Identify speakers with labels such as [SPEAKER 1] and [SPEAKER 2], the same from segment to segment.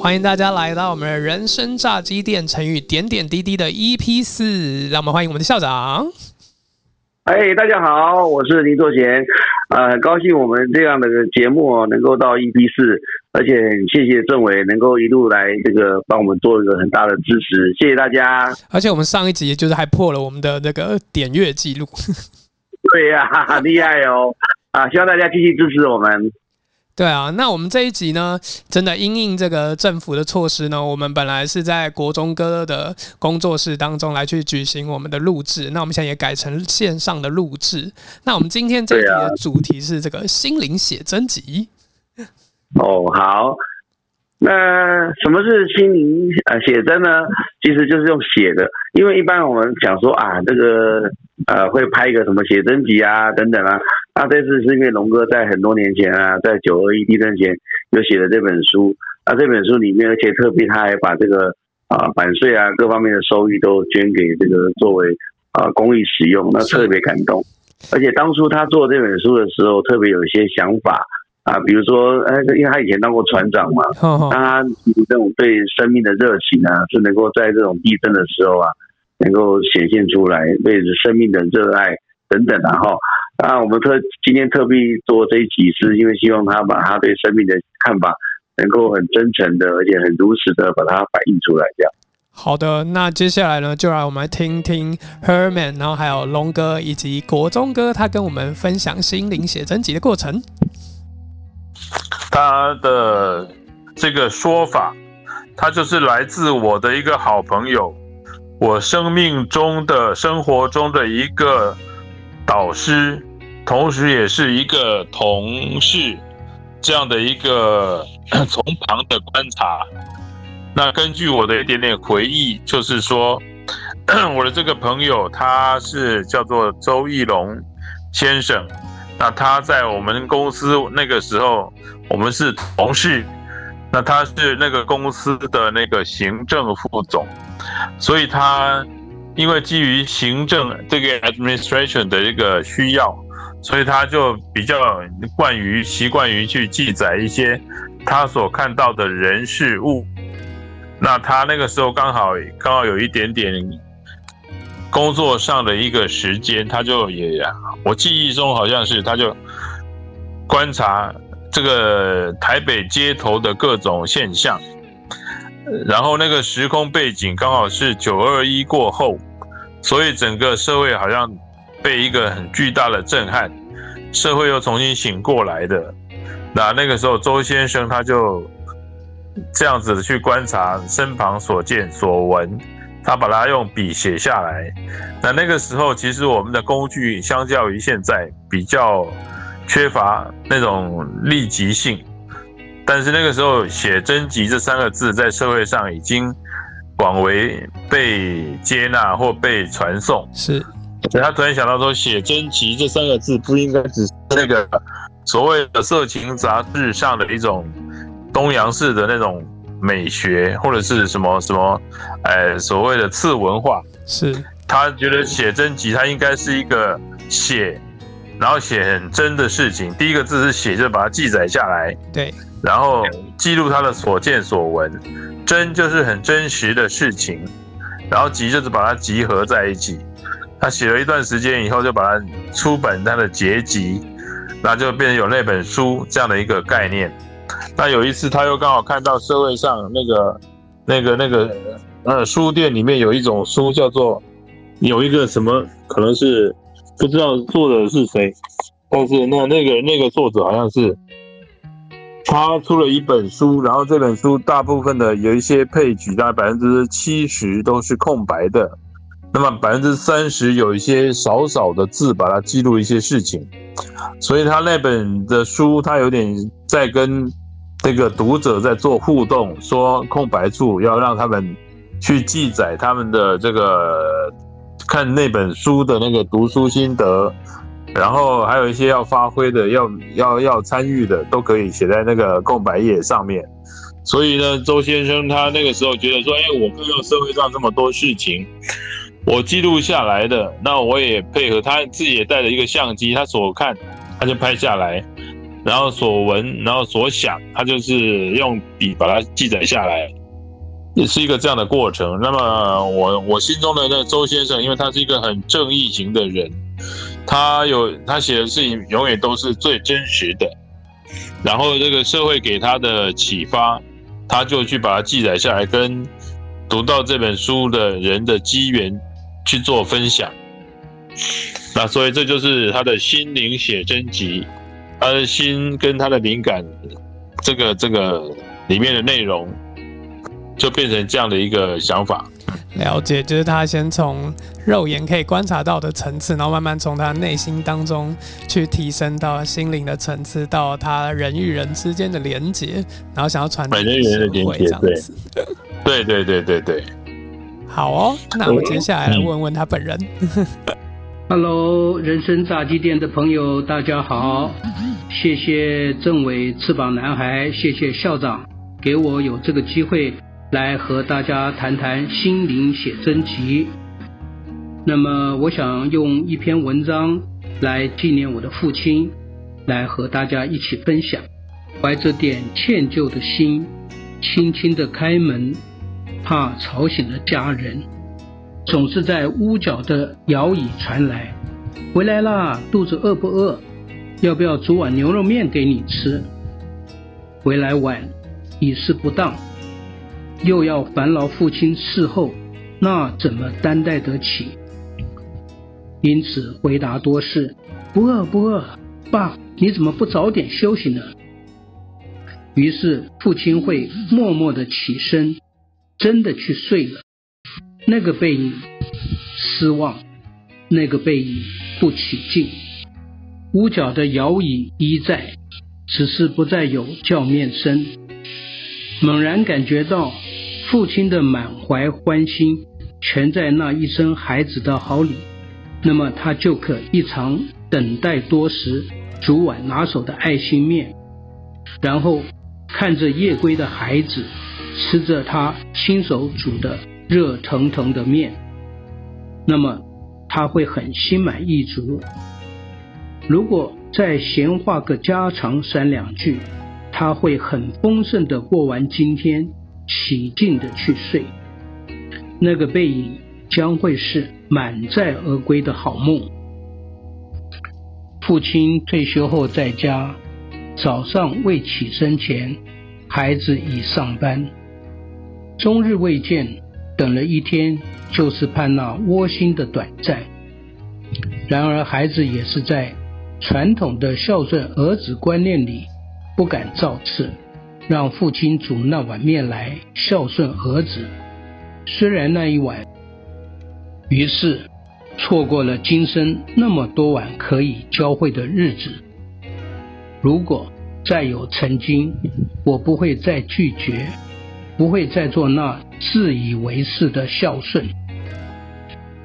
[SPEAKER 1] 欢迎大家来到我们的人生炸鸡店成语点点滴滴的 EP 四，让我们欢迎我们的校长。
[SPEAKER 2] 哎，大家好，我是林作贤，呃，很高兴我们这样的节目哦能够到 EP 四，而且谢谢政委能够一路来这个帮我们做一个很大的支持，谢谢大家。
[SPEAKER 1] 而且我们上一集就是还破了我们的那个点阅记录。
[SPEAKER 2] 对呀，厉害哦！啊，希望大家继续支持我们。
[SPEAKER 1] 对啊，那我们这一集呢，真的因应这个政府的措施呢，我们本来是在国中哥的工作室当中来去举行我们的录制，那我们现在也改成线上的录制。那我们今天这一集的主题是这个心灵写真集。
[SPEAKER 2] 哦，好。那什么是心灵呃写真呢？其实就是用写的，因为一般我们讲说啊，这个呃会拍一个什么写真集啊等等啊。那这次是因为龙哥在很多年前啊，在九二一地震前就写了这本书。那这本书里面，而且特别他还把这个啊版税啊各方面的收益都捐给这个作为啊公益使用，那特别感动。而且当初他做这本书的时候，特别有一些想法啊，比如说，哎，因为他以前当过船长嘛，那他这种对生命的热情啊，是能够在这种地震的时候啊，能够显现出来，对生命的热爱等等啊，哈。啊，我们特今天特地做这一集，是因为希望他把他对生命的看法，能够很真诚的，而且很如实的把它反映出来。这样。
[SPEAKER 1] 好的，那接下来呢，就让我们来听听 Herman，然后还有龙哥以及国中哥，他跟我们分享心灵写真集的过程。
[SPEAKER 3] 他的这个说法，他就是来自我的一个好朋友，我生命中的生活中的一个导师。同时，也是一个同事，这样的一个 从旁的观察。那根据我的一点点回忆，就是说，我的这个朋友他是叫做周义龙先生。那他在我们公司那个时候，我们是同事。那他是那个公司的那个行政副总，所以他因为基于行政这个 administration 的一个需要。所以他就比较惯于习惯于去记载一些他所看到的人事物。那他那个时候刚好刚好有一点点工作上的一个时间，他就也我记忆中好像是他就观察这个台北街头的各种现象，然后那个时空背景刚好是九二一过后，所以整个社会好像。被一个很巨大的震撼，社会又重新醒过来的。那那个时候，周先生他就这样子去观察身旁所见所闻，他把它用笔写下来。那那个时候，其实我们的工具相较于现在比较缺乏那种立即性，但是那个时候写真集这三个字在社会上已经广为被接纳或被传颂。
[SPEAKER 1] 是。
[SPEAKER 3] 所以他突然想到说，写真集这三个字不应该只是那个所谓的色情杂志上的一种东洋式的那种美学，或者是什么什么，哎，所谓的次文化。
[SPEAKER 1] 是
[SPEAKER 3] 他觉得写真集，它应该是一个写，然后写很真的事情。第一个字是写，就把它记载下来。
[SPEAKER 1] 对。
[SPEAKER 3] 然后记录他的所见所闻，真就是很真实的事情，然后集就是把它集合在一起。他写了一段时间以后，就把它出本他的结集，那就变成有那本书这样的一个概念。那有一次他又刚好看到社会上那个、那个、那个呃书店里面有一种书叫做有一个什么，可能是不知道作者是谁，但是那那个那个作者好像是他出了一本书，然后这本书大部分的有一些配曲，大概百分之七十都是空白的。那么百分之三十有一些少少的字，把它记录一些事情，所以他那本的书，他有点在跟这个读者在做互动，说空白处要让他们去记载他们的这个看那本书的那个读书心得，然后还有一些要发挥的、要要要参与的，都可以写在那个空白页上面。所以呢，周先生他那个时候觉得说，哎，我看到社会上这么多事情。我记录下来的，那我也配合他自己也带了一个相机，他所看他就拍下来，然后所闻，然后所想，他就是用笔把它记载下来，也是一个这样的过程。那么我我心中的那周先生，因为他是一个很正义型的人，他有他写的事情永远都是最真实的。然后这个社会给他的启发，他就去把它记载下来，跟读到这本书的人的机缘去做分享。那所以这就是他的心灵写真集，他的心跟他的灵感，这个这个里面的内容，就变成这样的一个想法。
[SPEAKER 1] 了解，就是他先从肉眼可以观察到的层次，然后慢慢从他内心当中去提升到心灵的层次，到他人与人之间的连接，然后想要传递
[SPEAKER 3] 人与人的连接，对，对对对对对。
[SPEAKER 1] 好哦，那我接下来问问他本人。
[SPEAKER 4] Hello，人生炸鸡店的朋友，大家好！谢谢政委翅膀男孩，谢谢校长给我有这个机会来和大家谈谈心灵写真集。那么，我想用一篇文章来纪念我的父亲，来和大家一起分享。怀着点歉疚的心，轻轻的开门，怕吵醒了家人。总是在屋角的摇椅传来，回来啦，肚子饿不饿？要不要煮碗牛肉面给你吃？回来晚，已是不当，又要烦劳父亲伺候，那怎么担待得起？因此回答多是不饿不饿。爸，你怎么不早点休息呢？于是父亲会默默的起身，真的去睡了。那个背影，失望；那个背影，不起劲。屋角的摇椅依在，只是不再有叫面声。猛然感觉到父亲的满怀欢心，全在那一声孩子的好礼，那么他就可一场等待多时，煮碗拿手的爱心面，然后看着夜归的孩子，吃着他亲手煮的。热腾腾的面，那么他会很心满意足。如果再闲话个家常三两句，他会很丰盛的过完今天，起劲的去睡。那个背影将会是满载而归的好梦。父亲退休后在家，早上未起身前，孩子已上班，终日未见。等了一天，就是盼那窝心的短暂。然而，孩子也是在传统的孝顺儿子观念里，不敢造次，让父亲煮那碗面来孝顺儿子。虽然那一碗，于是错过了今生那么多碗可以交汇的日子。如果再有曾经，我不会再拒绝。不会再做那自以为是的孝顺。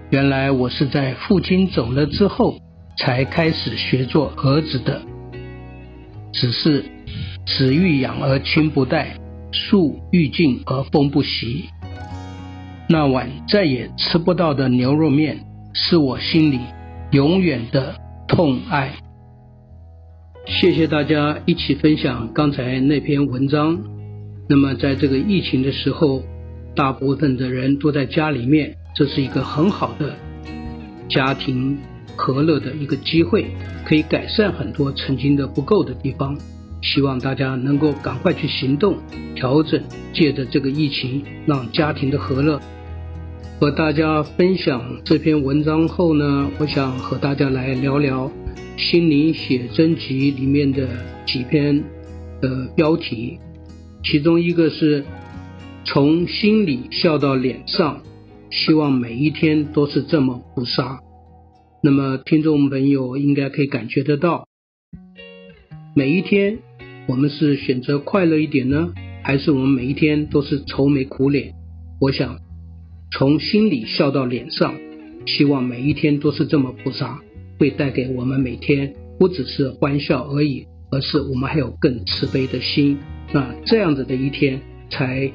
[SPEAKER 4] 原来我是在父亲走了之后，才开始学做儿子的。只是子欲养而亲不待，树欲静而风不息。那碗再也吃不到的牛肉面，是我心里永远的痛爱。谢谢大家一起分享刚才那篇文章。那么，在这个疫情的时候，大部分的人都在家里面，这是一个很好的家庭和乐的一个机会，可以改善很多曾经的不够的地方。希望大家能够赶快去行动，调整，借着这个疫情，让家庭的和乐。和大家分享这篇文章后呢，我想和大家来聊聊《心灵写真集》里面的几篇的标题。其中一个是从心里笑到脸上，希望每一天都是这么不杀。那么，听众朋友应该可以感觉得到，每一天我们是选择快乐一点呢，还是我们每一天都是愁眉苦脸？我想，从心里笑到脸上，希望每一天都是这么菩萨，会带给我们每天不只是欢笑而已，而是我们还有更慈悲的心。那这样子的一天才，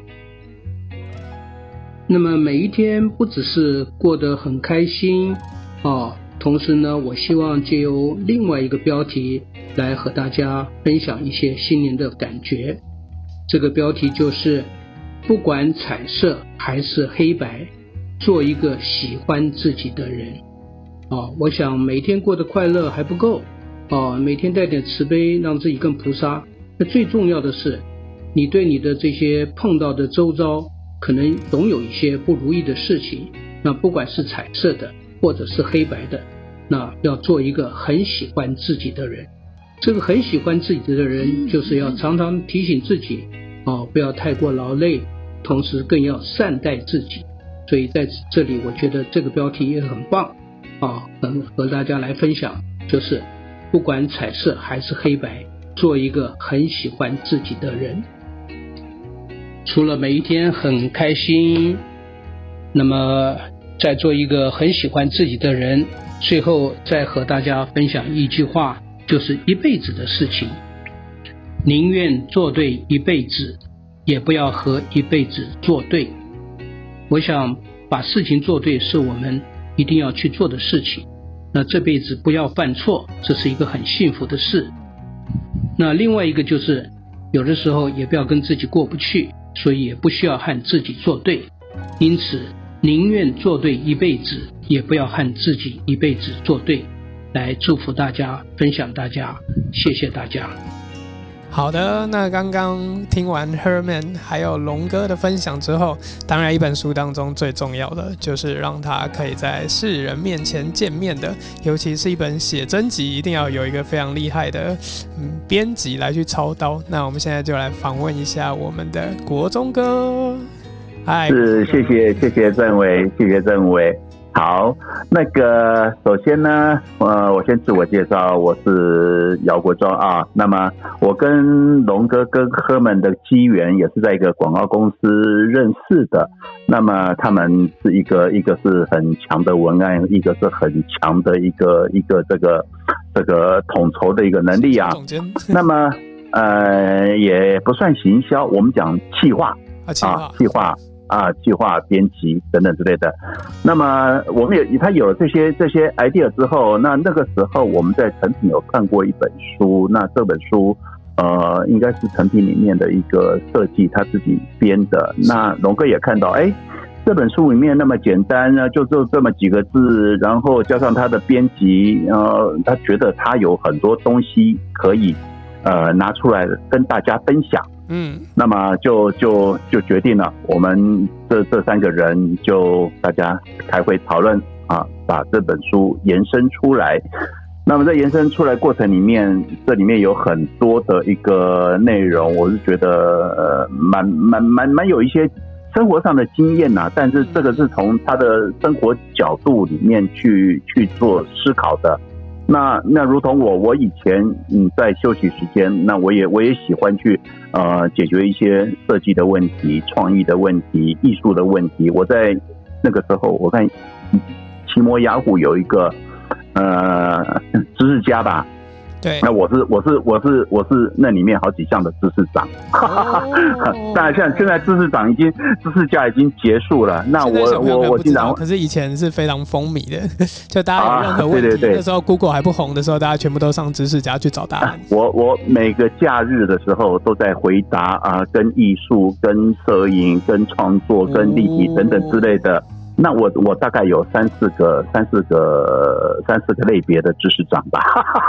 [SPEAKER 4] 那么每一天不只是过得很开心哦，同时呢，我希望借由另外一个标题来和大家分享一些新年的感觉。这个标题就是“不管彩色还是黑白，做一个喜欢自己的人”。啊，我想每天过得快乐还不够，啊，每天带点慈悲，让自己更菩萨。那最重要的是，你对你的这些碰到的周遭，可能总有一些不如意的事情。那不管是彩色的，或者是黑白的，那要做一个很喜欢自己的人。这个很喜欢自己的人，就是要常常提醒自己，哦，不要太过劳累，同时更要善待自己。所以在这里，我觉得这个标题也很棒。啊，能和大家来分享，就是不管彩色还是黑白，做一个很喜欢自己的人。除了每一天很开心，那么再做一个很喜欢自己的人，最后再和大家分享一句话，就是一辈子的事情，宁愿做对一辈子，也不要和一辈子作对。我想把事情做对，是我们。一定要去做的事情，那这辈子不要犯错，这是一个很幸福的事。那另外一个就是，有的时候也不要跟自己过不去，所以也不需要和自己作对。因此，宁愿做对一辈子，也不要和自己一辈子作对。来祝福大家，分享大家，谢谢大家。
[SPEAKER 1] 好的，那刚刚听完 Herman 还有龙哥的分享之后，当然一本书当中最重要的就是让他可以在世人面前见面的，尤其是一本写真集，一定要有一个非常厉害的嗯编辑来去操刀。那我们现在就来访问一下我们的国中哥，
[SPEAKER 5] 嗨，是谢谢谢谢郑伟，谢谢郑伟。好，那个首先呢，呃，我先自我介绍，我是姚国忠啊。那么我跟龙哥跟哥们的机缘也是在一个广告公司认识的。那么他们是一个一个是很强的文案，一个是很强的一个一个这个这个统筹的一个能力啊。那么呃也不算行销，我们讲企划
[SPEAKER 1] 啊，
[SPEAKER 5] 企划。啊，啊计划编辑等等之类的。那么我们也他有了这些这些 idea 之后，那那个时候我们在成品有看过一本书，那这本书呃应该是成品里面的一个设计，他自己编的。那龙哥也看到，哎，这本书里面那么简单呢，就就这么几个字，然后加上他的编辑，呃，他觉得他有很多东西可以呃拿出来跟大家分享。嗯，那么就就就决定了，我们这这三个人就大家开会讨论啊，把这本书延伸出来。那么在延伸出来过程里面，这里面有很多的一个内容，我是觉得呃蛮蛮蛮蛮有一些生活上的经验呐。但是这个是从他的生活角度里面去去做思考的。那那如同我我以前嗯在休息时间，那我也我也喜欢去呃解决一些设计的问题、创意的问题、艺术的问题。我在那个时候，我看奇摩雅虎有一个呃知识家吧。
[SPEAKER 1] 对，
[SPEAKER 5] 那我是我是我是我是那里面好几项的知识长，当然现现在知识长已经知识家已经结束了。那我我我经常，
[SPEAKER 1] 可是以前是非常风靡的，就大家有任何问题，那时候 Google 还不红的时候，大家全部都上知识家去找答案。
[SPEAKER 5] 我我每个假日的时候都在回答啊，跟艺术、跟摄影、跟创作、跟立体等等之类的。那我我大概有三四个三四个三四个类别的知识长吧，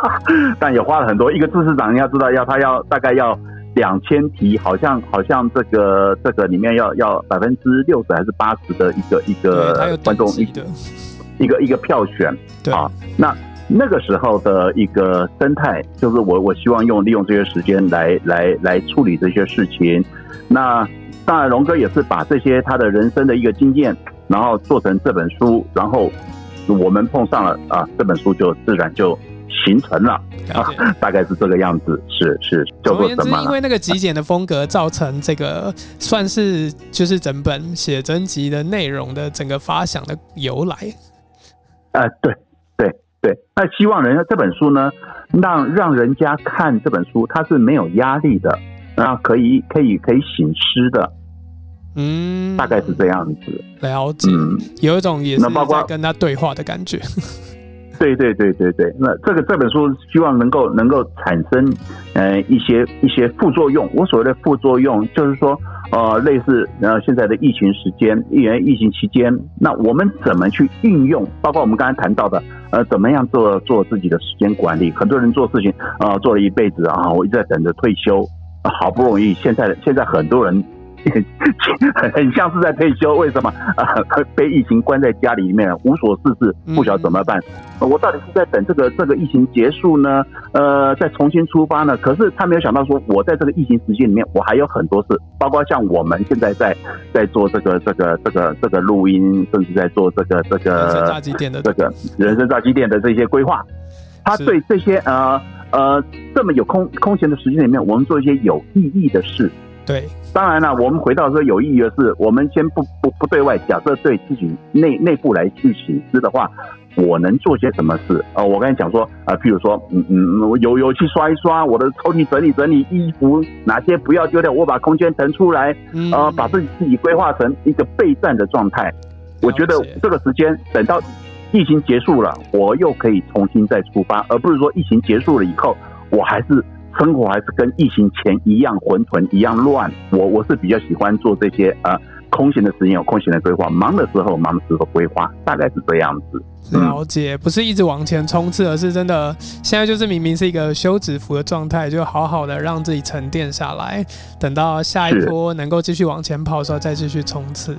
[SPEAKER 5] 但也花了很多。一个知识长你要知道，要他要大概要两千题，好像好像这个这个里面要要百分之六十还是八十的一个一个观众一个一个一个票选啊。那那个时候的一个生态，就是我我希望用利用这些时间来来来处理这些事情。那当然，龙哥也是把这些他的人生的一个经验。然后做成这本书，然后我们碰上了啊，这本书就自然就形成了啊，大概是这个样子，是是。
[SPEAKER 1] 总而言之，因为那个极简的风格，造成这个算是就是整本写真集的内容的整个发想的由来。
[SPEAKER 5] 啊，对对对，那希望人家这本书呢，让让人家看这本书，它是没有压力的，然后可以可以可以醒诗的。嗯，大概是这样子。
[SPEAKER 1] 了解，有一种也是在跟他对话的感觉。
[SPEAKER 5] 对对对对对，那这个这本书希望能够能够产生呃一些一些副作用。我所谓的副作用，就是说呃类似呃现在的疫情时间，疫疫情期间，那我们怎么去运用？包括我们刚才谈到的呃怎么样做做自己的时间管理？很多人做事情啊做了一辈子啊，我一直在等着退休，好不容易现在现在很多人。很 很像是在退休，为什么啊？被疫情关在家里面，无所事事，不晓得怎么办。我到底是在等这个这个疫情结束呢？呃，再重新出发呢？可是他没有想到说，我在这个疫情时间里面，我还有很多事，包括像我们现在在在做这个这个这个这个录音，甚至在做这个这个
[SPEAKER 1] 炸鸡店的
[SPEAKER 5] 这个人生炸鸡店的这些规划。他对这些呃呃这么有空空闲的时间里面，我们做一些有意义的事。
[SPEAKER 1] 对，
[SPEAKER 5] 当然了，我们回到说有意义的是，我们先不不不对外，假设对自己内内部来去醒思的话，我能做些什么事？呃，我刚才讲说，啊，譬如说，嗯嗯，我有有去刷一刷，我的抽屉整理整理，衣服哪些不要丢掉，我把空间腾出来，呃，把自己自己规划成一个备战的状态。我觉得这个时间等到疫情结束了，我又可以重新再出发，而不是说疫情结束了以后，我还是。生活还是跟疫情前一样混沌一样乱。我我是比较喜欢做这些呃空闲的时间有空闲的规划，忙的时候忙的时候规划，大概是这样子。
[SPEAKER 1] 了解，不是一直往前冲刺，而是真的现在就是明明是一个休止符的状态，就好好的让自己沉淀下来，等到下一波能够继续往前跑的时候再继续冲刺。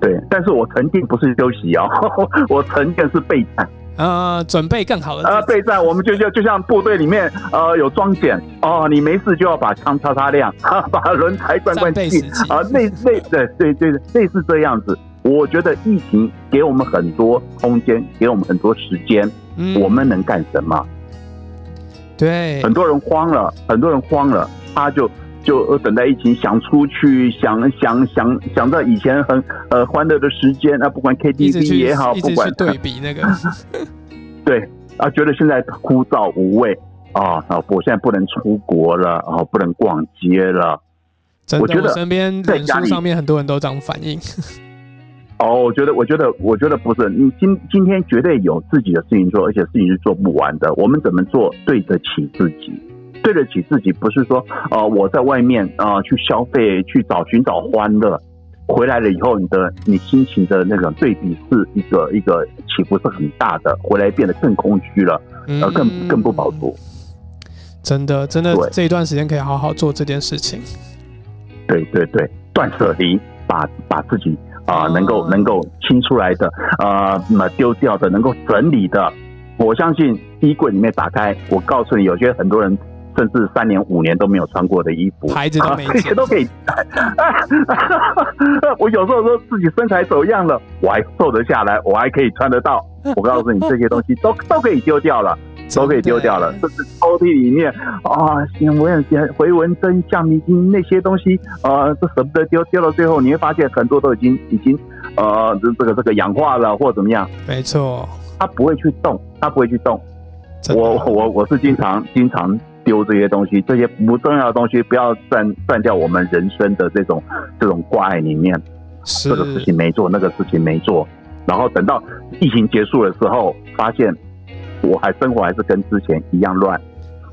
[SPEAKER 5] 对，但是我沉淀不是休息哦，我沉淀是备战。
[SPEAKER 1] 呃，准备更好的
[SPEAKER 5] 呃备战，我们就就就像部队里面呃有装检哦，你没事就要把枪擦擦亮，把轮胎灌灌气啊，类类对对对类似这样子。我觉得疫情给我们很多空间，给我们很多时间，我们能干什么？
[SPEAKER 1] 对，
[SPEAKER 5] 很多人慌了，很多人慌了，他就就等待疫情，想出去，想想想想到以前很呃欢乐的时间啊，不管 KTV 也好，不管
[SPEAKER 1] 对比那个。
[SPEAKER 5] 对啊，觉得现在枯燥无味啊啊！我现在不能出国了啊，不能逛街了。
[SPEAKER 1] 我觉得身边在家里上面很多人都这样反应。
[SPEAKER 5] 哦，我觉得，我觉得，我觉得不是你今今天绝对有自己的事情做，而且事情是做不完的。我们怎么做对得起自己？对得起自己，不是说呃我在外面啊去消费，去找寻找欢乐。回来了以后，你的你心情的那种对比是一个一个起伏是很大的，回来变得更空虚了，呃，更更不饱足。
[SPEAKER 1] 真的，真的，这一段时间可以好好做这件事情。
[SPEAKER 5] 对对对，断舍离，把把自己啊能够能够清出来的啊那丢掉的，能够整理的，我相信衣柜里面打开，我告诉你，有些很多人。甚至三年五年都没有穿过的衣服，
[SPEAKER 1] 牌子都没，这
[SPEAKER 5] 些都可以。我有时候说自己身材走样了，我还瘦得下来，我还可以穿得到。我告诉你，这些东西都 都可以丢掉了，都可以丢掉了。甚至抽屉里面啊，我有些回纹针、橡皮筋那些东西，啊，都舍不得丢，丢到最后你会发现很多都已经已经呃，这个这个氧化了或怎么样。
[SPEAKER 1] 没错，
[SPEAKER 5] 它不会去动，它不会去动。我我我是经常经常。丢这些东西，这些不重要的东西，不要占占掉我们人生的这种这种挂碍里面。这个事情没做，那个事情没做，然后等到疫情结束的时候，发现我还生活还是跟之前一样乱。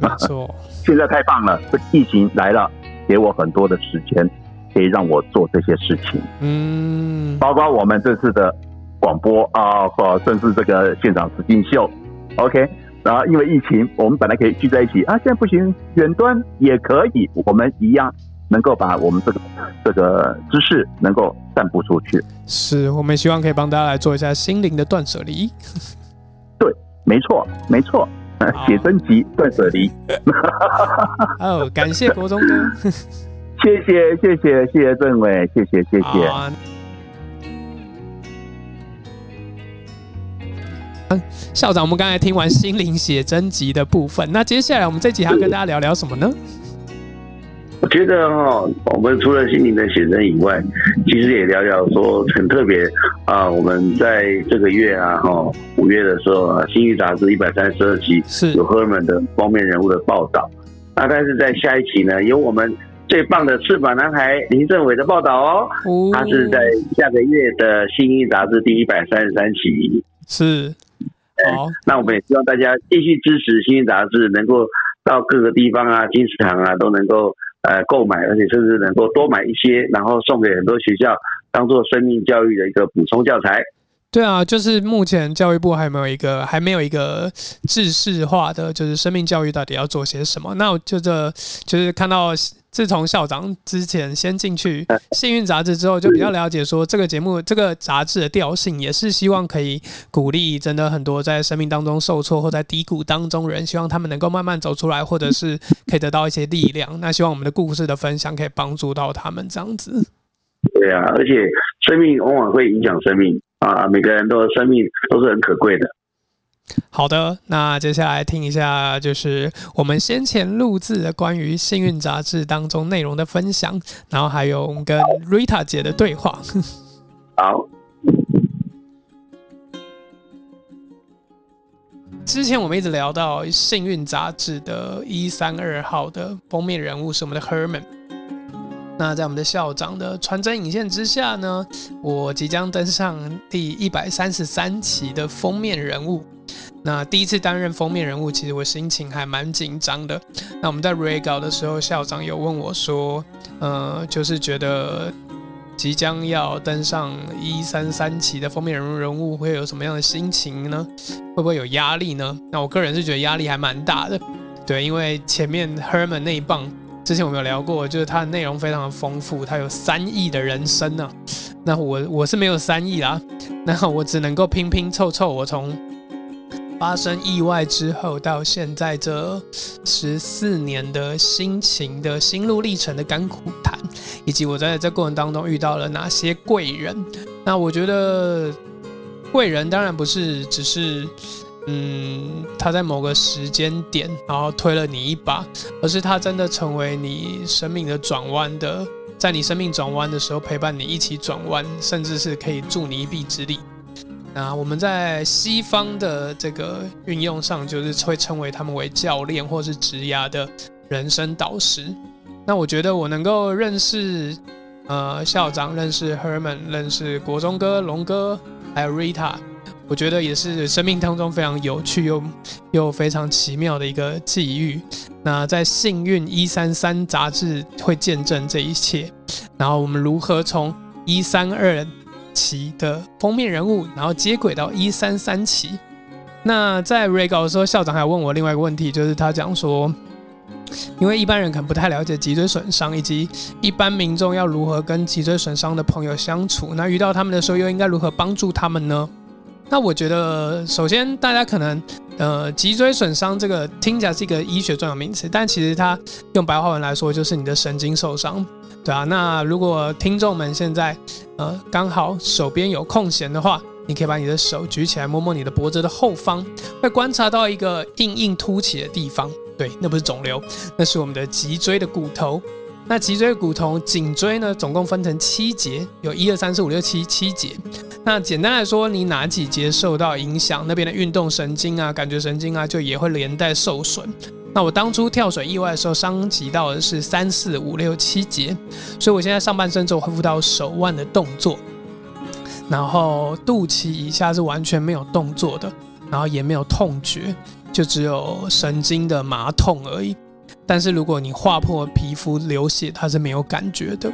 [SPEAKER 1] 没错，
[SPEAKER 5] 现在太棒了，这疫情来了，给我很多的时间，可以让我做这些事情。
[SPEAKER 1] 嗯，
[SPEAKER 5] 包括我们这次的广播啊，或甚至这个现场实境秀，OK。然后因为疫情，我们本来可以聚在一起啊，现在不行，远端也可以，我们一样能够把我们这个这个知识能够散布出去。
[SPEAKER 1] 是我们希望可以帮大家来做一下心灵的断舍离。
[SPEAKER 5] 对，没错，没错，写真集断舍离。
[SPEAKER 1] 哦，感谢国中哥，
[SPEAKER 5] 谢谢谢谢谢谢政委，谢谢谢谢。
[SPEAKER 1] 校长，我们刚才听完心灵写真集的部分，那接下来我们这集还要跟大家聊聊什么呢？
[SPEAKER 2] 我觉得哈，我们除了心灵的写真以外，其实也聊聊说很特别啊。我们在这个月啊，哈五月的时候，《新语》杂志一百三十二期
[SPEAKER 1] 是
[SPEAKER 2] 有赫尔曼的封面人物的报道。那但是在下一期呢，有我们最棒的翅膀男孩林政伟的报道哦。他是在下个月的《新语》杂志第一百三十三期。
[SPEAKER 1] 是。好，
[SPEAKER 2] 那我们也希望大家继续支持《新星杂志》，能够到各个地方啊、金石堂啊都能够呃购买，而且甚至能够多买一些，然后送给很多学校，当做生命教育的一个补充教材。
[SPEAKER 1] 对啊，就是目前教育部还没有一个还没有一个制式化的，就是生命教育到底要做些什么。那我就这就是看到，自从校长之前先进去《幸运杂志》之后，就比较了解说这个节目这个杂志的调性，也是希望可以鼓励真的很多在生命当中受挫或在低谷当中人，希望他们能够慢慢走出来，或者是可以得到一些力量。那希望我们的故事的分享可以帮助到他们这样子。
[SPEAKER 2] 对啊，而且生命往往会影响生命。啊，每个人的生命都是很可贵的。
[SPEAKER 1] 好的，那接下来听一下，就是我们先前录制的关于《幸运杂志》当中内容的分享，然后还有我们跟 Rita 姐的对话。
[SPEAKER 2] 好，
[SPEAKER 1] 之前我们一直聊到《幸运杂志》的一三二号的封面人物是我们的 Herman。那在我们的校长的传真引线之下呢，我即将登上第一百三十三期的封面人物。那第一次担任封面人物，其实我心情还蛮紧张的。那我们在 re 稿的时候，校长有问我说：“呃，就是觉得即将要登上一三三期的封面人物，人物会有什么样的心情呢？会不会有压力呢？”那我个人是觉得压力还蛮大的，对，因为前面 Herman 那一棒。之前我们有聊过，就是它的内容非常的丰富，它有三亿的人生呢。那我我是没有三亿啦，那我只能够拼拼凑凑，我从发生意外之后到现在这十四年的心情的心路历程的甘苦谈，以及我在这过程当中遇到了哪些贵人。那我觉得贵人当然不是只是。嗯，他在某个时间点，然后推了你一把，而是他真的成为你生命的转弯的，在你生命转弯的时候陪伴你一起转弯，甚至是可以助你一臂之力。那我们在西方的这个运用上，就是会称为他们为教练或是职涯的人生导师。那我觉得我能够认识呃校长，认识 Herman，认识国中哥龙哥，还有 Rita。我觉得也是生命当中非常有趣又又非常奇妙的一个际遇。那在《幸运一三三》杂志会见证这一切，然后我们如何从一三二期的封面人物，然后接轨到一三三期。那在 re 稿的时候，校长还问我另外一个问题，就是他讲说，因为一般人可能不太了解脊椎损伤，以及一般民众要如何跟脊椎损伤的朋友相处，那遇到他们的时候又应该如何帮助他们呢？那我觉得，首先大家可能，呃，脊椎损伤这个听起来是一个医学专有名词，但其实它用白话文来说就是你的神经受伤，对啊。那如果听众们现在，呃，刚好手边有空闲的话，你可以把你的手举起来，摸摸你的脖子的后方，会观察到一个硬硬凸起的地方，对，那不是肿瘤，那是我们的脊椎的骨头。那脊椎骨头、颈椎呢，总共分成七节，有一二三四五六七七节。那简单来说，你哪几节受到影响，那边的运动神经啊、感觉神经啊，就也会连带受损。那我当初跳水意外的时候，伤及到的是三四五六七节，所以我现在上半身只有恢复到手腕的动作，然后肚脐以下是完全没有动作的，然后也没有痛觉，就只有神经的麻痛而已。但是如果你划破皮肤流血，它是没有感觉的。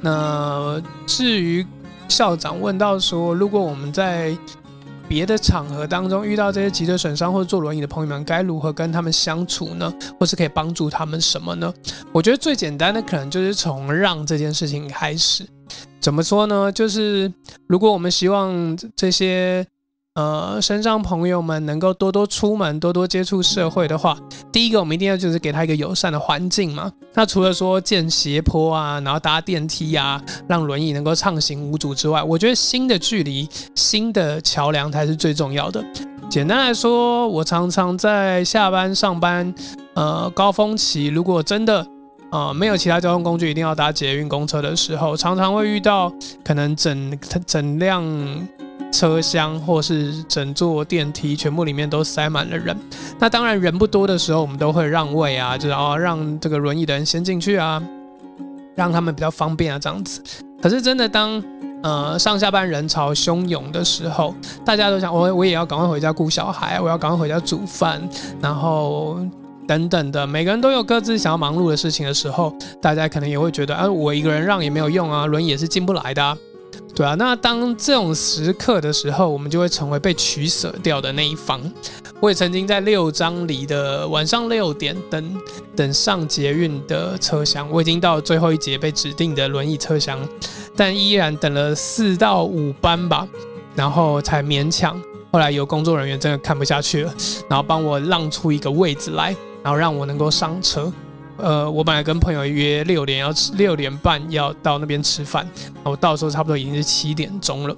[SPEAKER 1] 那至于校长问到说，如果我们在别的场合当中遇到这些脊椎损伤或者坐轮椅的朋友们，该如何跟他们相处呢？或是可以帮助他们什么呢？我觉得最简单的可能就是从让这件事情开始。怎么说呢？就是如果我们希望这些。呃，身上朋友们能够多多出门，多多接触社会的话，第一个我们一定要就是给他一个友善的环境嘛。那除了说建斜坡啊，然后搭电梯啊，让轮椅能够畅行无阻之外，我觉得新的距离、新的桥梁才是最重要的。简单来说，我常常在下班、上班，呃，高峰期如果真的呃没有其他交通工具，一定要搭捷运、公车的时候，常常会遇到可能整整辆。车厢或是整座电梯全部里面都塞满了人，那当然人不多的时候，我们都会让位啊，就是哦让这个轮椅的人先进去啊，让他们比较方便啊这样子。可是真的当呃上下班人潮汹涌的时候，大家都想我我也要赶快回家顾小孩，我要赶快回家煮饭，然后等等的，每个人都有各自想要忙碌的事情的时候，大家可能也会觉得，啊，我一个人让也没有用啊，轮椅也是进不来的啊。对啊，那当这种时刻的时候，我们就会成为被取舍掉的那一方。我也曾经在六张里的晚上六点等等上捷运的车厢，我已经到最后一节被指定的轮椅车厢，但依然等了四到五班吧，然后才勉强。后来有工作人员真的看不下去了，然后帮我让出一个位置来，然后让我能够上车。呃，我本来跟朋友约六点要吃，六点半要到那边吃饭，我到时候差不多已经是七点钟了。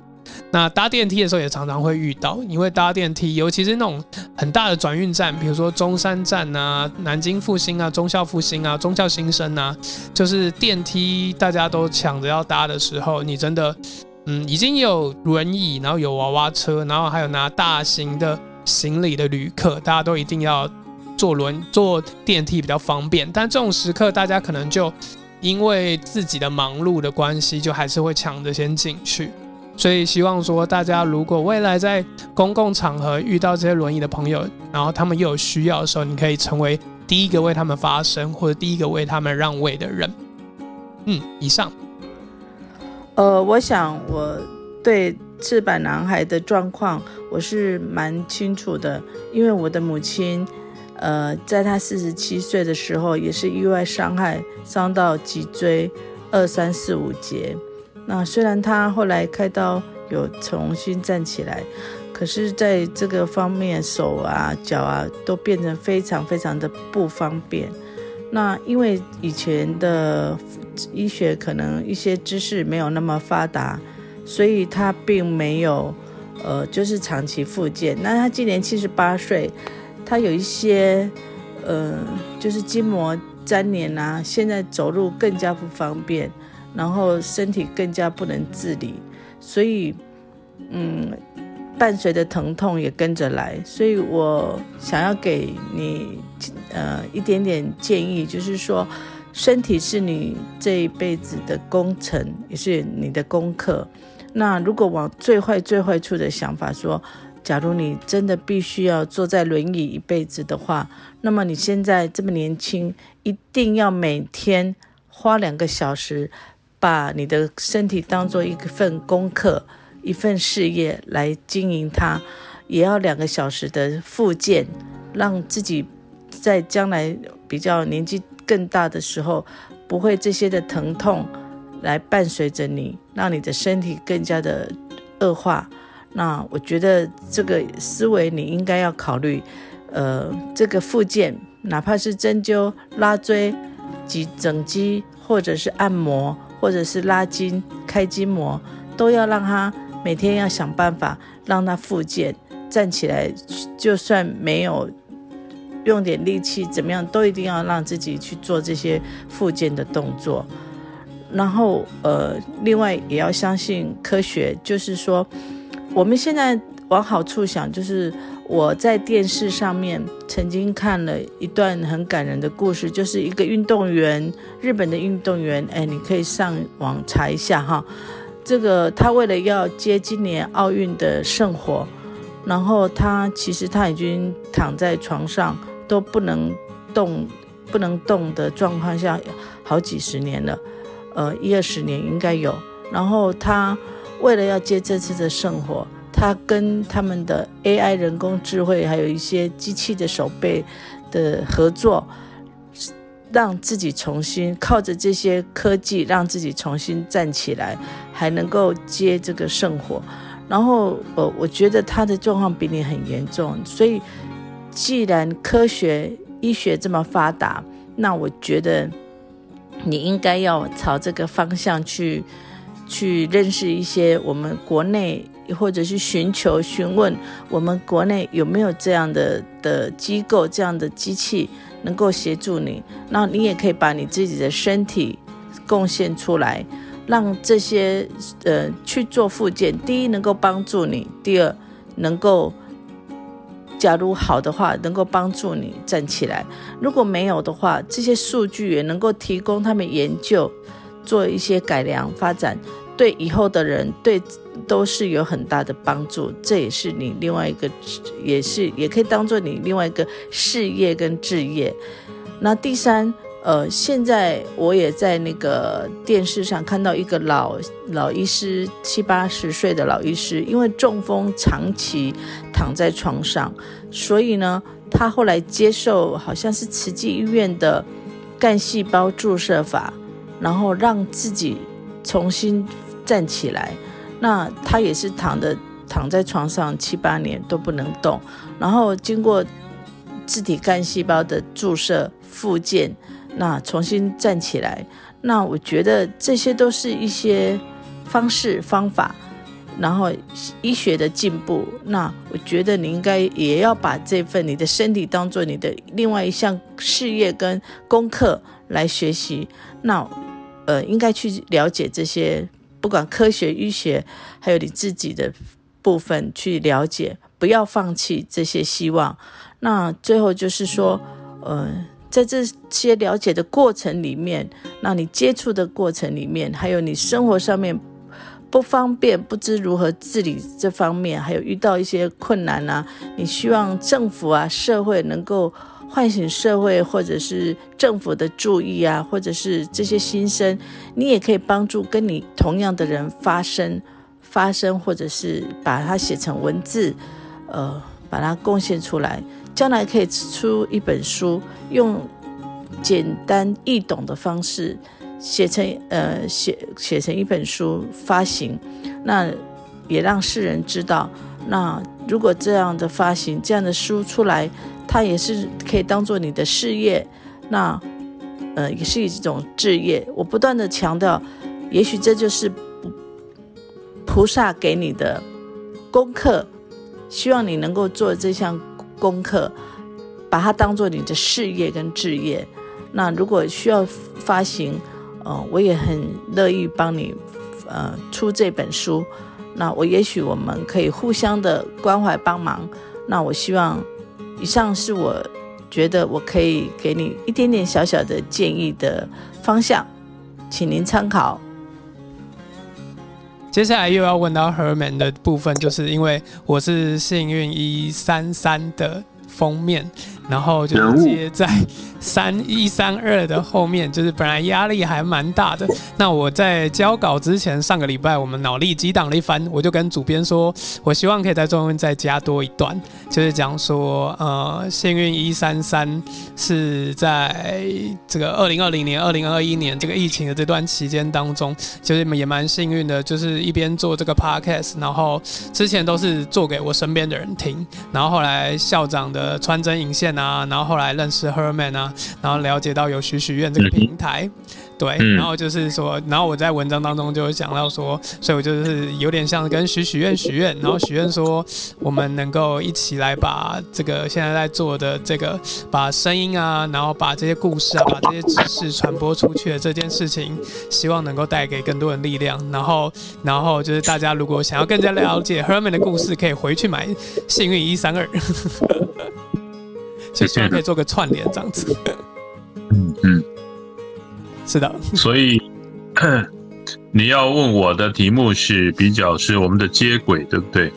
[SPEAKER 1] 那搭电梯的时候也常常会遇到，因为搭电梯，尤其是那种很大的转运站，比如说中山站啊、南京复兴啊、中校复兴啊、中校新生啊，就是电梯大家都抢着要搭的时候，你真的，嗯，已经有轮椅，然后有娃娃车，然后还有拿大型的行李的旅客，大家都一定要。坐轮坐电梯比较方便，但这种时刻大家可能就因为自己的忙碌的关系，就还是会抢着先进去。所以希望说，大家如果未来在公共场合遇到这些轮椅的朋友，然后他们又有需要的时候，你可以成为第一个为他们发声或者第一个为他们让位的人。嗯，以上。
[SPEAKER 6] 呃，我想我对赤坂男孩的状况我是蛮清楚的，因为我的母亲。呃，在他四十七岁的时候，也是意外伤害，伤到脊椎二三四五节。那虽然他后来开刀有重新站起来，可是在这个方面，手啊、脚啊都变成非常非常的不方便。那因为以前的医学可能一些知识没有那么发达，所以他并没有呃，就是长期复健。那他今年七十八岁。他有一些，呃，就是筋膜粘连啊，现在走路更加不方便，然后身体更加不能自理，所以，嗯，伴随着疼痛也跟着来。所以我想要给你，呃，一点点建议，就是说，身体是你这一辈子的工程，也是你的功课。那如果往最坏、最坏处的想法说。假如你真的必须要坐在轮椅一辈子的话，那么你现在这么年轻，一定要每天花两个小时，把你的身体当做一份功课、一份事业来经营它，也要两个小时的复健，让自己在将来比较年纪更大的时候，不会这些的疼痛来伴随着你，让你的身体更加的恶化。那我觉得这个思维你应该要考虑，呃，这个附件，哪怕是针灸、拉椎、及整肌，或者是按摩，或者是拉筋、开筋膜，都要让他每天要想办法让他复健，站起来，就算没有用点力气，怎么样都一定要让自己去做这些复健的动作。然后，呃，另外也要相信科学，就是说。我们现在往好处想，就是我在电视上面曾经看了一段很感人的故事，就是一个运动员，日本的运动员，哎，你可以上网查一下哈。这个他为了要接今年奥运的圣火，然后他其实他已经躺在床上都不能动、不能动的状况下好几十年了，呃，一二十年应该有。然后他。为了要接这次的圣火，他跟他们的 AI 人工智慧，还有一些机器的手背的合作，让自己重新靠着这些科技，让自己重新站起来，还能够接这个圣火。然后，呃，我觉得他的状况比你很严重，所以既然科学医学这么发达，那我觉得你应该要朝这个方向去。去认识一些我们国内，或者是寻求询问我们国内有没有这样的的机构、这样的机器能够协助你。那你也可以把你自己的身体贡献出来，让这些呃去做复健。第一，能够帮助你；第二，能够假如好的话，能够帮助你站起来。如果没有的话，这些数据也能够提供他们研究。做一些改良发展，对以后的人对都是有很大的帮助。这也是你另外一个，也是也可以当做你另外一个事业跟置业。那第三。呃，现在我也在那个电视上看到一个老老医师，七八十岁的老医师，因为中风长期躺在床上，所以呢，他后来接受好像是慈济医院的干细胞注射法，然后让自己重新站起来。那他也是躺的躺在床上七八年都不能动，然后经过自体干细胞的注射复健。那重新站起来，那我觉得这些都是一些方式方法，然后医学的进步。那我觉得你应该也要把这份你的身体当做你的另外一项事业跟功课来学习。那呃，应该去了解这些，不管科学、医学，还有你自己的部分去了解，不要放弃这些希望。那最后就是说，呃。在这些了解的过程里面，那你接触的过程里面，还有你生活上面不方便、不知如何治理这方面，还有遇到一些困难啊，你希望政府啊、社会能够唤醒社会，或者是政府的注意啊，或者是这些心声，你也可以帮助跟你同样的人发声、发声，或者是把它写成文字，呃，把它贡献出来。将来可以出一本书，用简单易懂的方式写成呃写写成一本书发行，那也让世人知道。那如果这样的发行这样的书出来，它也是可以当做你的事业，那呃也是一种置业。我不断的强调，也许这就是菩萨给你的功课，希望你能够做这项。功课，把它当做你的事业跟置业。那如果需要发行，呃，我也很乐意帮你，呃，出这本书。那我也许我们可以互相的关怀帮忙。那我希望，以上是我觉得我可以给你一点点小小的建议的方向，请您参考。
[SPEAKER 1] 接下来又要问到 Herman 的部分，就是因为我是幸运一三三的封面。然后就接在三一三二的后面，就是本来压力还蛮大的。那我在交稿之前，上个礼拜我们脑力激荡了一番，我就跟主编说，我希望可以在中文再加多一段，就是讲说，呃，幸运一三三是在这个二零二零年、二零二一年这个疫情的这段期间当中，就是也蛮幸运的，就是一边做这个 podcast，然后之前都是做给我身边的人听，然后后来校长的穿针引线。啊，然后后来认识 Herman 啊，然后了解到有许许愿这个平台，对，然后就是说，然后我在文章当中就有讲到说，所以我就是有点像跟许许愿许愿，然后许愿说我们能够一起来把这个现在在做的这个，把声音啊，然后把这些故事啊，把这些知识传播出去的这件事情，希望能够带给更多人力量。然后，然后就是大家如果想要更加了解 Herman 的故事，可以回去买幸运一三二。就希望可以做个串联这样子。嗯嗯，是的。
[SPEAKER 3] 所以你要问我的题目是比较是我们的接轨，对不对？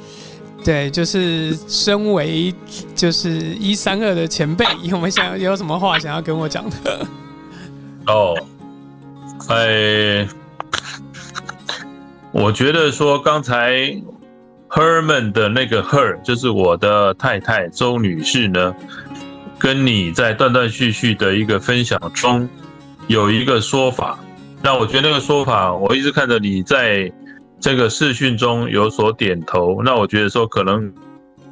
[SPEAKER 1] 对，就是身为就是一三二的前辈，有没有想有什么话想要跟我讲的？
[SPEAKER 3] 哦，哎，我觉得说刚才 Herman 的那个 Her 就是我的太太周女士呢。跟你在断断续续的一个分享中，有一个说法，那我觉得那个说法，我一直看着你在这个视讯中有所点头，那我觉得说可能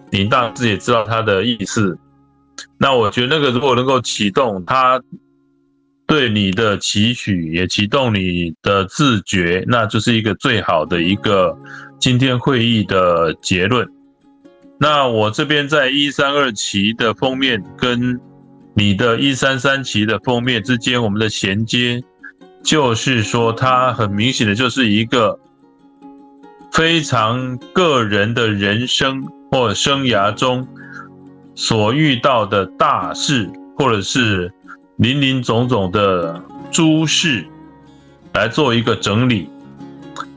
[SPEAKER 3] 你大致也知道他的意思，那我觉得那个如果能够启动他对你的期许，也启动你的自觉，那就是一个最好的一个今天会议的结论。那我这边在一三二期的封面跟你的一三三期的封面之间，我们的衔接，就是说它很明显的就是一个非常个人的人生或生涯中所遇到的大事，或者是林林总总的诸事，来做一个整理。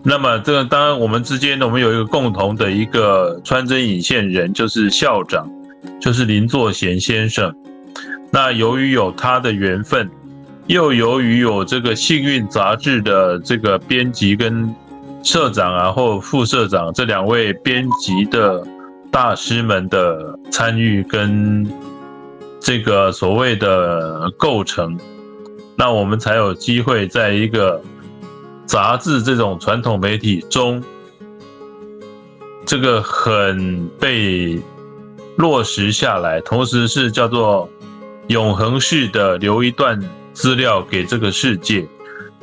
[SPEAKER 3] 那么这个当然我们之间呢，我们有一个共同的一个穿针引线人，就是校长，就是林作贤先生。那由于有他的缘分，又由于有这个《幸运》杂志的这个编辑跟社长啊或副社长这两位编辑的大师们的参与跟这个所谓的构成，那我们才有机会在一个杂志这种传统媒体中，这个很被落实下来，同时是叫做永恒式的留一段资料给这个世界。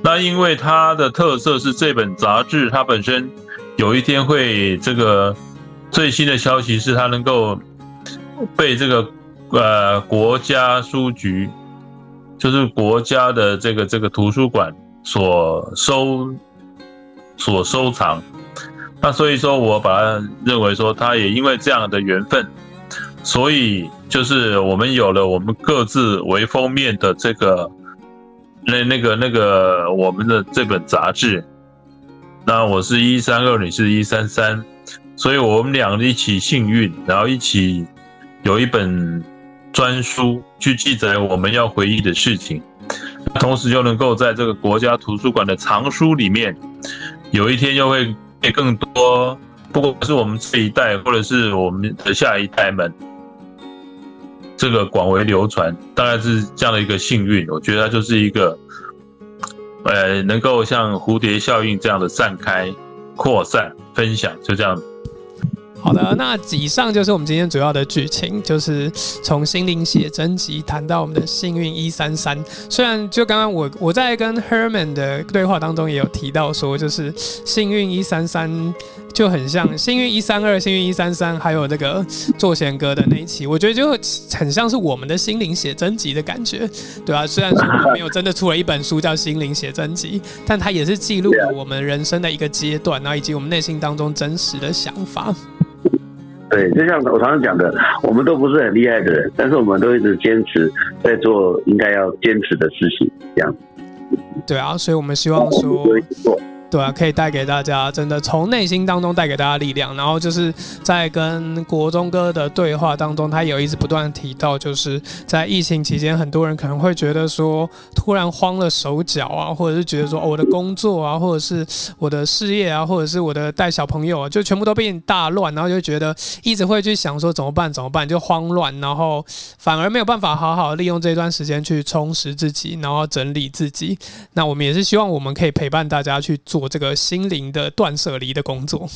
[SPEAKER 3] 那因为它的特色是这本杂志，它本身有一天会这个最新的消息是它能够被这个呃国家书局，就是国家的这个这个图书馆所收所收藏。那所以说我把它认为说，他也因为这样的缘分，所以就是我们有了我们各自为封面的这个。那那个那个我们的这本杂志，那我是一三二，你是一三三，所以我们两个一起幸运，然后一起有一本专书去记载我们要回忆的事情，同时又能够在这个国家图书馆的藏书里面，有一天又会被更多，不管是我们这一代或者是我们的下一代们。这个广为流传，大概是这样的一个幸运。我觉得它就是一个，呃，能够像蝴蝶效应这样的散开、扩散、分享，就这样。
[SPEAKER 1] 好的，那以上就是我们今天主要的剧情，就是从心灵写真集谈到我们的幸运一三三。虽然就刚刚我我在跟 Herman 的对话当中也有提到说，就是幸运一三三就很像幸运一三二、幸运一三三，还有那个作贤哥的那一期，我觉得就很像是我们的心灵写真集的感觉，对啊，虽然说我们没有真的出了一本书叫心灵写真集，但它也是记录了我们人生的一个阶段，然后以及我们内心当中真实的想法。
[SPEAKER 2] 对，就像我常常讲的，我们都不是很厉害的人，但是我们都一直坚持在做应该要坚持的事情，这样。
[SPEAKER 1] 对啊，所以我们希望说。对啊，可以带给大家真的从内心当中带给大家力量。然后就是在跟国中哥的对话当中，他有一直不断提到，就是在疫情期间，很多人可能会觉得说突然慌了手脚啊，或者是觉得说我的工作啊，或者是我的事业啊，或者是我的带小朋友啊，就全部都变大乱，然后就觉得一直会去想说怎么办怎么办，就慌乱，然后反而没有办法好好利用这段时间去充实自己，然后整理自己。那我们也是希望我们可以陪伴大家去做。做这个心灵的断舍离的工作，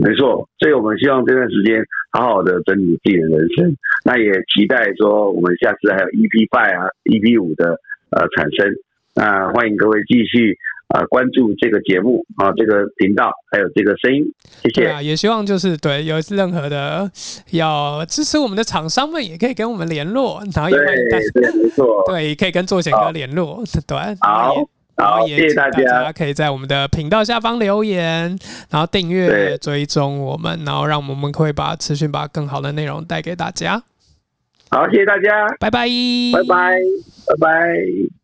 [SPEAKER 2] 没错。所以我们希望这段时间好好的整理自己的人生。那也期待说，我们下次还有 EP Five 啊、EP 五的呃产生。那欢迎各位继续啊关注这个节目啊，这个频道还有这个声音。谢谢。
[SPEAKER 1] 啊，也希望就是对有任何的要支持我们的厂商们，也可以跟我们联络。然后也欢迎大
[SPEAKER 2] 家，没错，
[SPEAKER 1] 对，可以跟作贤哥联络。对，
[SPEAKER 2] 好。好，谢谢大
[SPEAKER 1] 家！可以在我们的频道下方留言，然后订阅、追踪我们，然后让我们会把持续把更好的内容带给大家。
[SPEAKER 2] 好，谢谢大家，
[SPEAKER 1] 拜拜，
[SPEAKER 2] 拜拜，拜拜。